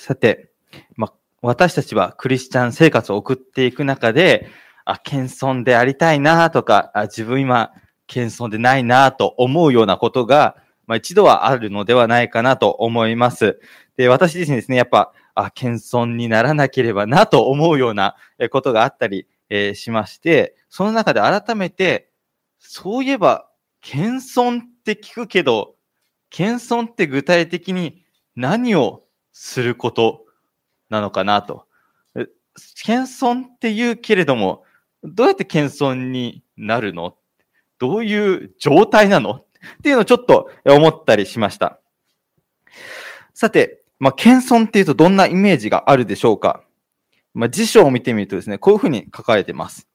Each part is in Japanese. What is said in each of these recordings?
さて、ま、私たちはクリスチャン生活を送っていく中で、あ、謙遜でありたいなとか、あ自分今、謙遜でないなと思うようなことが、まあ、一度はあるのではないかなと思います。で、私自身ですね、やっぱ、あ、謙遜にならなければなと思うようなことがあったり、えー、しまして、その中で改めて、そういえば、謙遜って聞くけど、謙遜って具体的に何をすることなのかなと。謙遜って言うけれども、どうやって謙遜になるの？どういう状態なの？っていうのをちょっと思ったりしました。さて、まあ、謙遜っていうとどんなイメージがあるでしょうか？まあ、辞書を見てみるとですね、こういうふうに書かれてます。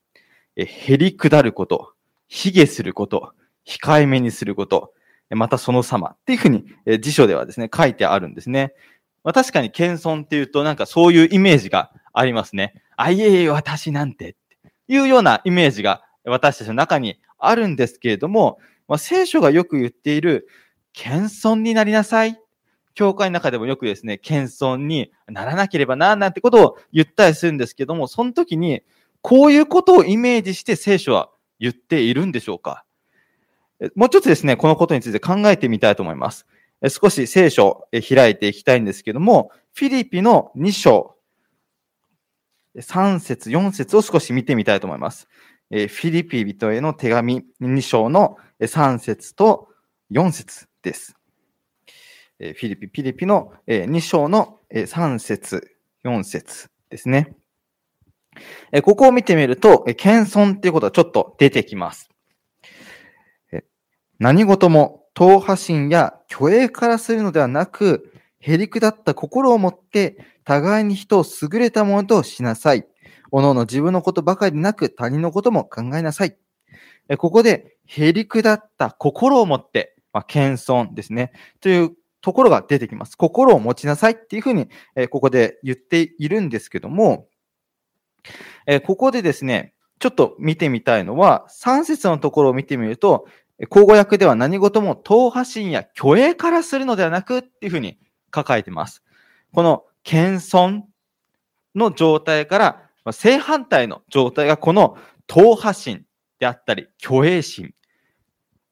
え、へり下ること、卑下すること、控えめにすること、またその様っていうふうに、辞書ではですね、書いてあるんですね。まあ、確かに謙遜っていうとなんかそういうイメージがありますね。あ、いえいえ、私なんてっていうようなイメージが私たちの中にあるんですけれども、まあ、聖書がよく言っている、謙遜になりなさい。教会の中でもよくですね、謙遜にならなければな、なんてことを言ったりするんですけども、その時に、こういうことをイメージして聖書は言っているんでしょうかもうちょっとですね、このことについて考えてみたいと思います。少し聖書を開いていきたいんですけども、フィリピの2章、3節、4節を少し見てみたいと思います。フィリピ人への手紙2章の3節と4節です。フィリピ、ピリピの2章の3節、4節ですね。ここを見てみると、謙遜っていうことがちょっと出てきます。何事も党派心や虚栄からするのではなく、へりくだった心を持って、互いに人を優れたものとしなさい。おのおの自分のことばかりなく他人のことも考えなさい。ここで、へりくだった心を持って、まあ、謙遜ですね。というところが出てきます。心を持ちなさいっていうふうに、えここで言っているんですけども、えここでですね、ちょっと見てみたいのは、3節のところを見てみると、口語訳では何事も党派心や虚栄からするのではなくっていうふうに書かれています。この謙遜の状態から正反対の状態がこの党派心であったり虚栄心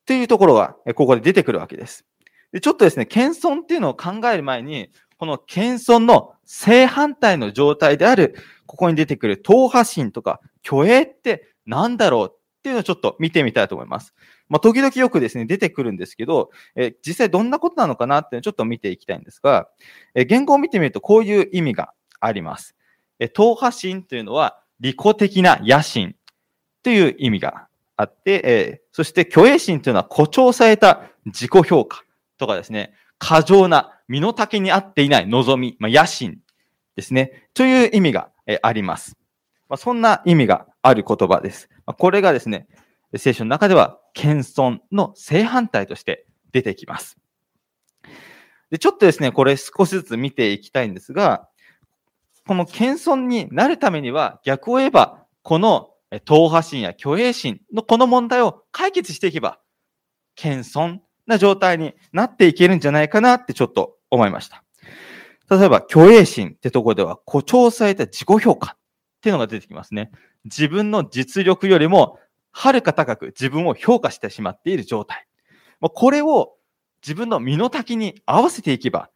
というところがここで出てくるわけです。でちょっとですね、謙遜っていうのを考える前に、この謙遜の正反対の状態である、ここに出てくる党派心とか虚栄って何だろうっていうのをちょっと見てみたいと思います。まあ、時々よくですね、出てくるんですけど、え実際どんなことなのかなっていうのをちょっと見ていきたいんですが、え言語を見てみるとこういう意味があります。え党派心というのは利己的な野心という意味があって、えそして虚栄心というのは誇張された自己評価とかですね、過剰な身の丈に合っていない望み、まあ、野心ですね、という意味が、えあります。まあ、そんな意味がある言葉です。これがですね、聖書の中では謙遜の正反対として出てきます。で、ちょっとですね、これ少しずつ見ていきたいんですが、この謙遜になるためには逆を言えば、この党派心や虚栄心のこの問題を解決していけば、謙遜な状態になっていけるんじゃないかなってちょっと思いました。例えば、虚栄心ってところでは誇張された自己評価っていうのが出てきますね。自分の実力よりもはるか高く自分を評価してしまっている状態。これを自分の身の丈に合わせていけば、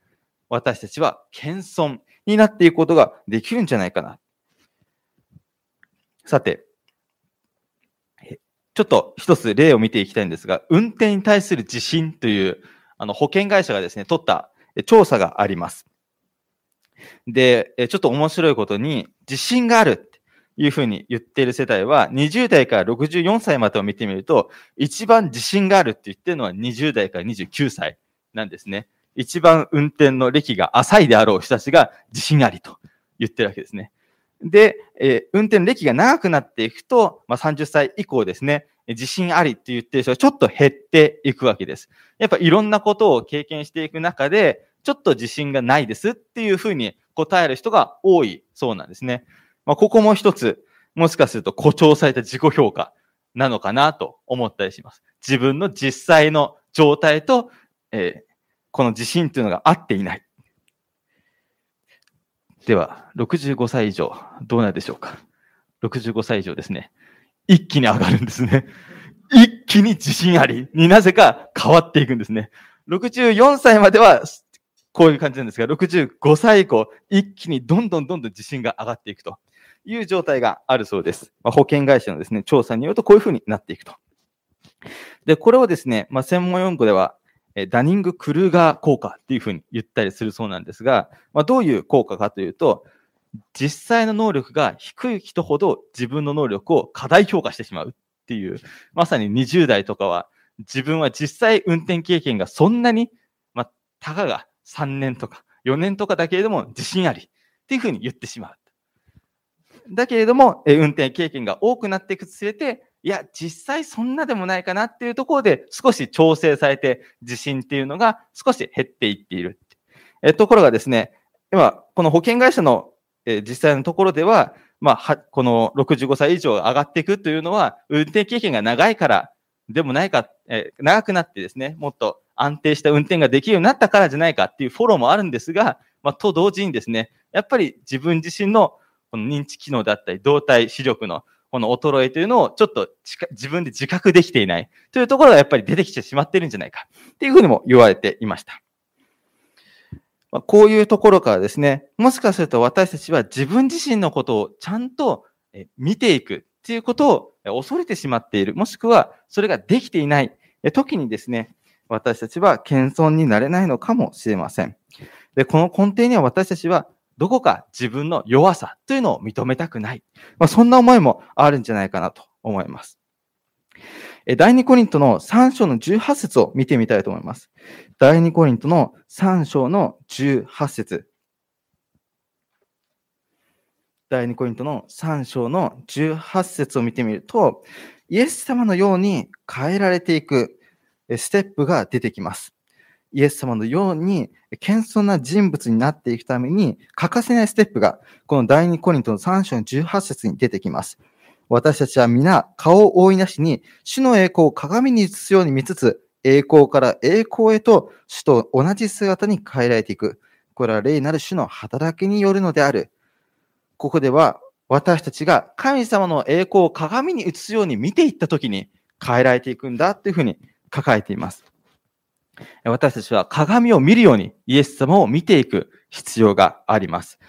私たちは謙遜になっていくことができるんじゃないかな。さて、ちょっと一つ例を見ていきたいんですが、運転に対する自信というあの保険会社がですね、取った調査があります。で、ちょっと面白いことに、自信があるいうふうに言っている世代は、20代から64歳までを見てみると、一番自信があるって言ってるのは20代から29歳なんですね。一番運転の歴が浅いであろう人たちが自信ありと言ってるわけですね。で、えー、運転歴が長くなっていくと、まあ、30歳以降ですね、自信ありって言ってる人がちょっと減っていくわけです。やっぱいろんなことを経験していく中で、ちょっと自信がないですっていうふうに答える人が多いそうなんですね。まあ、ここも一つ、もしかすると誇張された自己評価なのかなと思ったりします。自分の実際の状態と、えー、この自信っていうのが合っていない。では、65歳以上、どうなるでしょうか。65歳以上ですね。一気に上がるんですね。一気に自信ありになぜか変わっていくんですね。64歳まではこういう感じなんですが、65歳以降、一気にどんどんどんどん自信が上がっていくという状態があるそうです。まあ、保険会社のですね、調査によるとこういうふうになっていくと。で、これをですね、まあ、専門用語では、ダニング・クルーガー効果っていうふうに言ったりするそうなんですが、まあ、どういう効果かというと、実際の能力が低い人ほど自分の能力を過大評価してしまうっていう、まさに20代とかは自分は実際運転経験がそんなに、まあ、たかが3年とか4年とかだけれども自信ありっていうふうに言ってしまう。だけれども、え運転経験が多くなっていくつれて、いや、実際そんなでもないかなっていうところで少し調整されて自信っていうのが少し減っていっている。えところがですね、今、この保険会社の、え実際のところでは、まあ、は、この65歳以上上がっていくというのは、運転経験が長いからでもないか、え長くなってですね、もっと安定した運転ができるようになったからじゃないかっていうフォローもあるんですが、まあ、と同時にですね、やっぱり自分自身のこの認知機能だったり、動体視力のこの衰えというのをちょっと自分で自覚できていないというところがやっぱり出てきてしまってるんじゃないかっていうふうにも言われていました。まあ、こういうところからですね、もしかすると私たちは自分自身のことをちゃんと見ていくっていうことを恐れてしまっている、もしくはそれができていない時にですね、私たちは謙遜になれないのかもしれません。で、この根底には私たちはどこか自分の弱さというのを認めたくない。まあ、そんな思いもあるんじゃないかなと思います。第2コリントの3章の18節を見てみたいと思います。第2コリントの3章の18節第2コリントの3章の18節を見てみると、イエス様のように変えられていくステップが出てきます。イエス様のように謙遜な人物になっていくために欠かせないステップが、この第2コリントの3章の18節に出てきます。私たちは皆顔を覆いなしに主の栄光を鏡に映すように見つつ、栄光から栄光へと主と同じ姿に変えられていく。これは霊なる主の働きによるのである。ここでは私たちが神様の栄光を鏡に映すように見ていったときに変えられていくんだというふうに書かれています。私たちは鏡を見るようにイエス様を見ていく必要があります。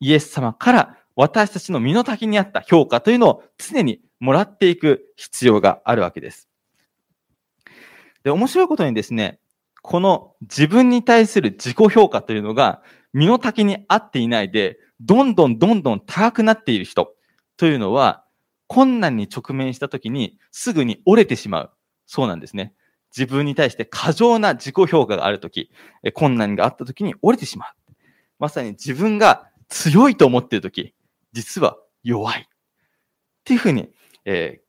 イエス様から私たちの身の丈にあった評価というのを常にもらっていく必要があるわけです。で、面白いことにですね、この自分に対する自己評価というのが身の丈に合っていないで、どんどんどんどん高くなっている人というのは、困難に直面した時にすぐに折れてしまう。そうなんですね。自分に対して過剰な自己評価があるとき、困難があったときに折れてしまう。まさに自分が強いと思っているとき、実は弱い。っていうふうに、え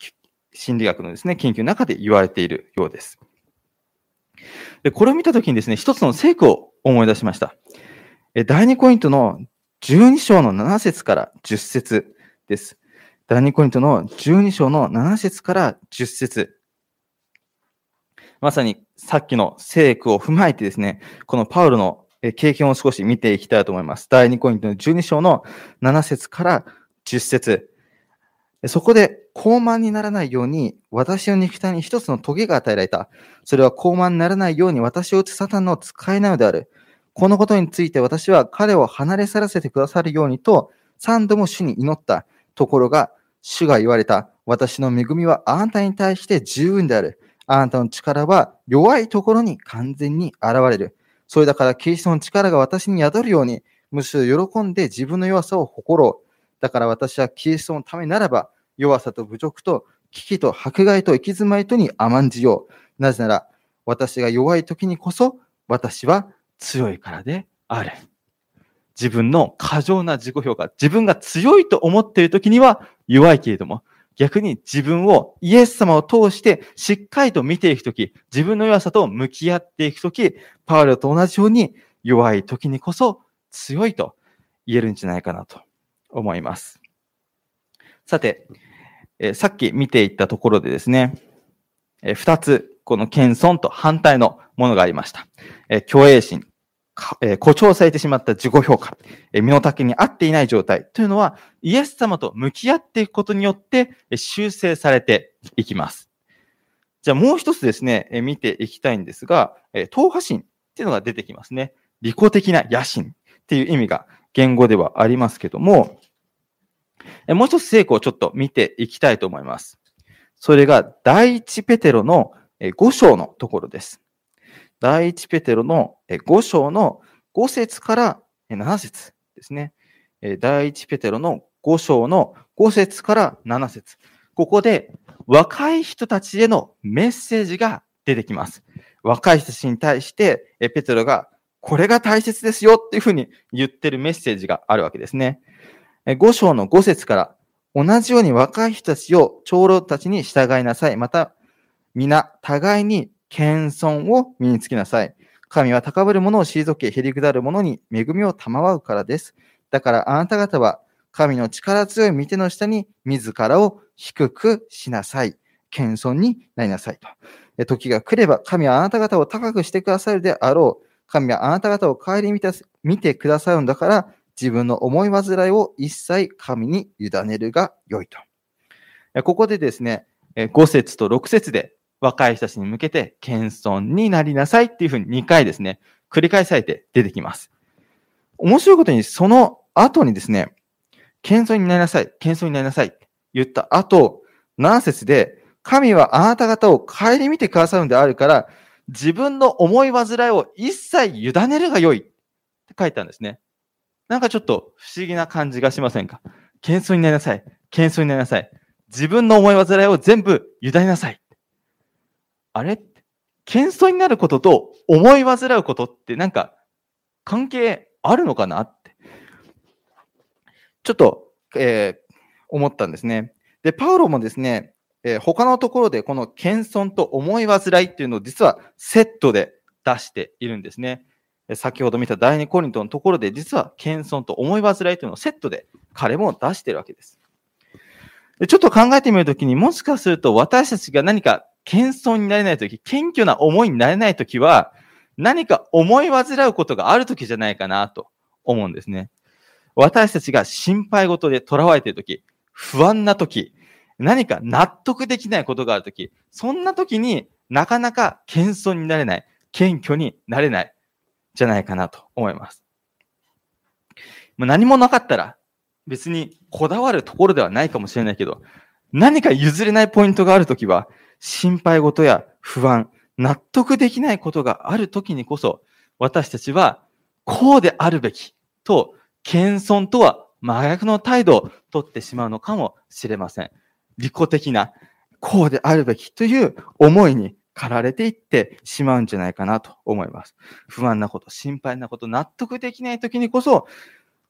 ー、心理学のですね、研究の中で言われているようです。で、これを見たときにですね、一つの聖句を思い出しました。え第2コイントの12章の7節から10節です。第2コイントの12章の7節から10節まさにさっきの聖句を踏まえてですね、このパウロの経験を少し見ていきたいと思います。第2コイントの12章の7節から10節そこで高慢にならないように私の肉体に一つの棘が与えられた。それは高慢にならないように私を打つサタンの使いなのである。このことについて私は彼を離れ去らせてくださるようにと三度も主に祈ったところが主が言われた。私の恵みはあなたに対して十分である。あなたの力は弱いところに完全に現れる。それだからキリストの力が私に宿るように、むしろ喜んで自分の弱さを誇ろう。だから私はキリストのためならば、弱さと侮辱と危機と迫害と行き詰まりとに甘んじよう。なぜなら、私が弱い時にこそ、私は強いからである。自分の過剰な自己評価、自分が強いと思っている時には弱いけれども、逆に自分をイエス様を通してしっかりと見ていくとき、自分の弱さと向き合っていくとき、パウロと同じように弱い時にこそ強いと言えるんじゃないかなと思います。さて、えさっき見ていったところでですね、え二つ、この謙遜と反対のものがありました。え虚栄心えー、誇張されてしまった自己評価、えー、身の丈に合っていない状態というのは、イエス様と向き合っていくことによって、え修正されていきます。じゃあもう一つですね、え見ていきたいんですが、え党派心っていうのが出てきますね。利己的な野心っていう意味が言語ではありますけども、えもう一つ聖句をちょっと見ていきたいと思います。それが第一ペテロの5章のところです。第一ペテロの5章の5節から7節ですね。第一ペテロの5章の5節から7節ここで若い人たちへのメッセージが出てきます。若い人たちに対して、ペテロがこれが大切ですよっていうふうに言ってるメッセージがあるわけですね。5章の5節から同じように若い人たちを長老たちに従いなさい。また、皆、互いに謙遜を身につけなさい。神は高ぶる者を退け、へりくだる者に恵みを賜うからです。だからあなた方は、神の力強い御手の下に自らを低くしなさい。謙遜になりなさいと。時が来れば、神はあなた方を高くしてくださるであろう。神はあなた方を帰り見見てくださるんだから、自分の思い煩いを一切神に委ねるが良いと。ここでですね、5節と6節で若い人たちに向けて謙遜になりなさいっていうふうに2回ですね、繰り返されて出てきます。面白いことに、その後にですね、謙遜になりなさい、謙遜になりなさいって言った後、7節で、神はあなた方を顧みてくださるんであるから、自分の思い煩いを一切委ねるが良いって書いてあるんですね。なんかちょっと不思議な感じがしませんか？謙遜になりなさい。謙遜になりなさい。自分の思い煩いを全部委ねなさい。あれ？謙遜になることと思い煩うことってなんか関係あるのかなって。ちょっと、えー、思ったんですね。で、パウロもですね、えー、他のところでこの謙遜と思い煩いっていうのを実はセットで出しているんですね。先ほど見た第二コリントのところで実は謙遜と思い煩いというのをセットで彼も出しているわけです。でちょっと考えてみるときにもしかすると私たちが何か謙遜になれないとき、謙虚な思いになれないときは、何か思い煩うことがあるときじゃないかなと思うんですね。私たちが心配事で囚われているとき、不安なとき、何か納得できないことがあるとき、そんなときになかなか謙遜になれない、謙虚になれない、じゃないかなと思います。何もなかったら別にこだわるところではないかもしれないけど、何か譲れないポイントがあるときは、心配事や不安、納得できないことがあるときにこそ、私たちはこうであるべきと、謙遜とは真逆の態度をとってしまうのかもしれません。利己的な、こうであるべきという思いに駆られていってしまうんじゃないかなと思います。不安なこと、心配なこと、納得できないときにこそ、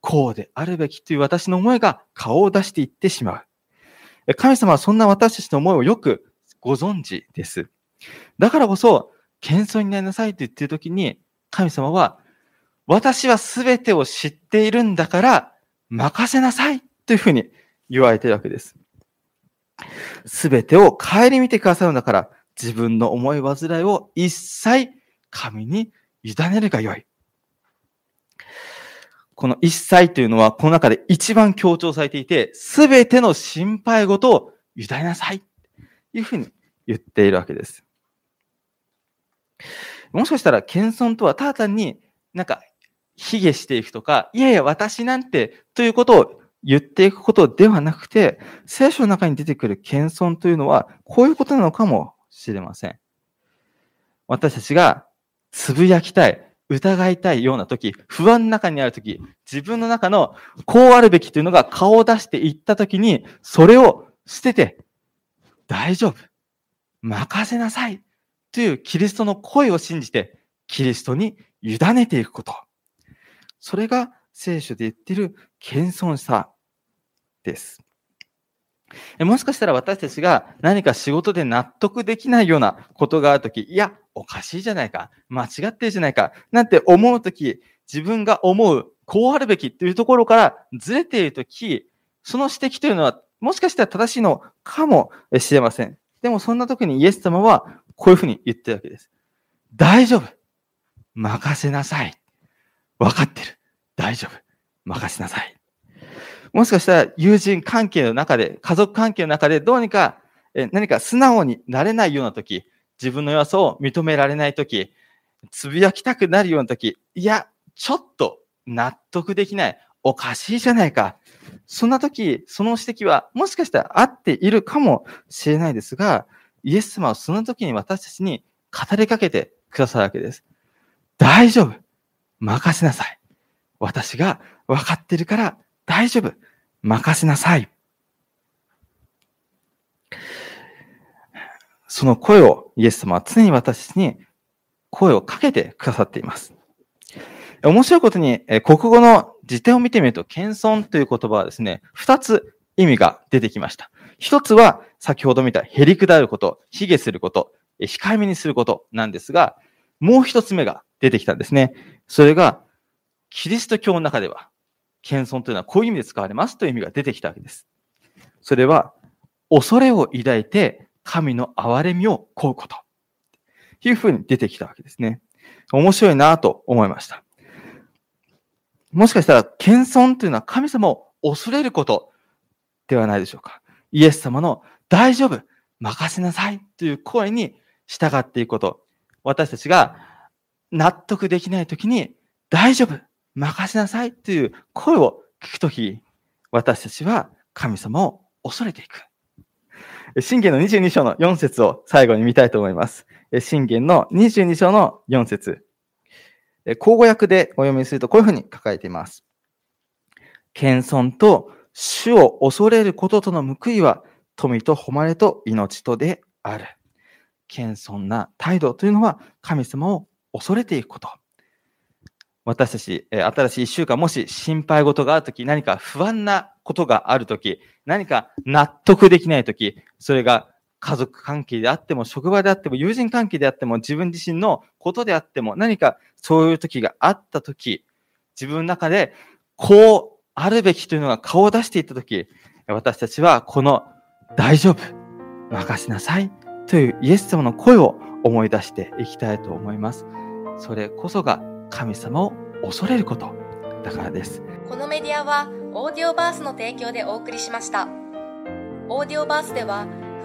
こうであるべきという私の思いが顔を出していってしまう。神様はそんな私たちの思いをよくご存知です。だからこそ、謙遜になりなさいと言っているときに、神様は、私は全てを知っているんだから、任せなさいというふうに言われているわけです。全てを顧みてくださるんだから、自分の思い煩いを一切神に委ねるがよい。この一切というのは、この中で一番強調されていて、すべての心配事を委ねなさい。というふうに言っているわけです。もしかしたら、謙遜とはただ単になんか、卑下していくとか、いやいや、私なんて、ということを言っていくことではなくて、聖書の中に出てくる謙遜というのは、こういうことなのかもしれません。私たちがつぶやきたい、疑いたいような時、不安の中にある時、自分の中のこうあるべきというのが顔を出していった時に、それを捨てて、大丈夫。任せなさいというキリストの声を信じて、キリストに委ねていくこと。それが聖書で言っている謙遜さです。もしかしたら私たちが何か仕事で納得できないようなことがあるとき、いや、おかしいじゃないか、間違ってるじゃないか、なんて思うとき、自分が思う、こうあるべきというところからずれているとき、その指摘というのはもしかしたら正しいのかもしれません。でもそんな時にイエス様はこういうふうに言ってるわけです。大丈夫。任せなさい。分かってる。大丈夫。任せなさい。もしかしたら友人関係の中で、家族関係の中でどうにか何か素直になれないような時、自分の弱さを認められない時、つぶやきたくなるような時、いや、ちょっと納得できない。おかしいじゃないか。そんな時、その指摘はもしかしたら合っているかもしれないですが、イエス様はその時に私たちに語りかけてくださるわけです。大丈夫。任せなさい。私が分かってるから大丈夫。任せなさい。その声をイエス様は常に私たちに声をかけてくださっています。面白いことに、国語の辞典を見てみると、謙遜という言葉はですね、二つ意味が出てきました。一つは、先ほど見た、へりくだること、卑下すること、控えめにすることなんですが、もう一つ目が出てきたんですね。それが、キリスト教の中では、謙遜というのはこういう意味で使われますという意味が出てきたわけです。それは、恐れを抱いて神の憐れみを請うこと。いうふうに出てきたわけですね。面白いなと思いました。もしかしたら、謙遜というのは神様を恐れることではないでしょうか。イエス様の大丈夫、任せなさいという声に従っていくこと。私たちが納得できないときに、大丈夫、任せなさいという声を聞くとき、私たちは神様を恐れていく。信玄の22章の4節を最後に見たいと思います。信玄の22章の4節口語訳でお読みするとこういうふうに書かれています。謙遜と主を恐れることとの報いは富と誉れと命とである。謙遜な態度というのは神様を恐れていくこと。私たち、新しい一週間、もし心配事があるとき、何か不安なことがあるとき、何か納得できないとき、それが家族関係であっても、職場であっても、友人関係であっても、自分自身のことであっても、何かそういう時があった時、自分の中でこうあるべきというのが顔を出していった時、私たちはこの大丈夫、任せなさいというイエス様の声を思い出していきたいと思います。それこそが神様を恐れることだからです。このメディアはオーディオバースの提供でお送りしました。オーディオバースでは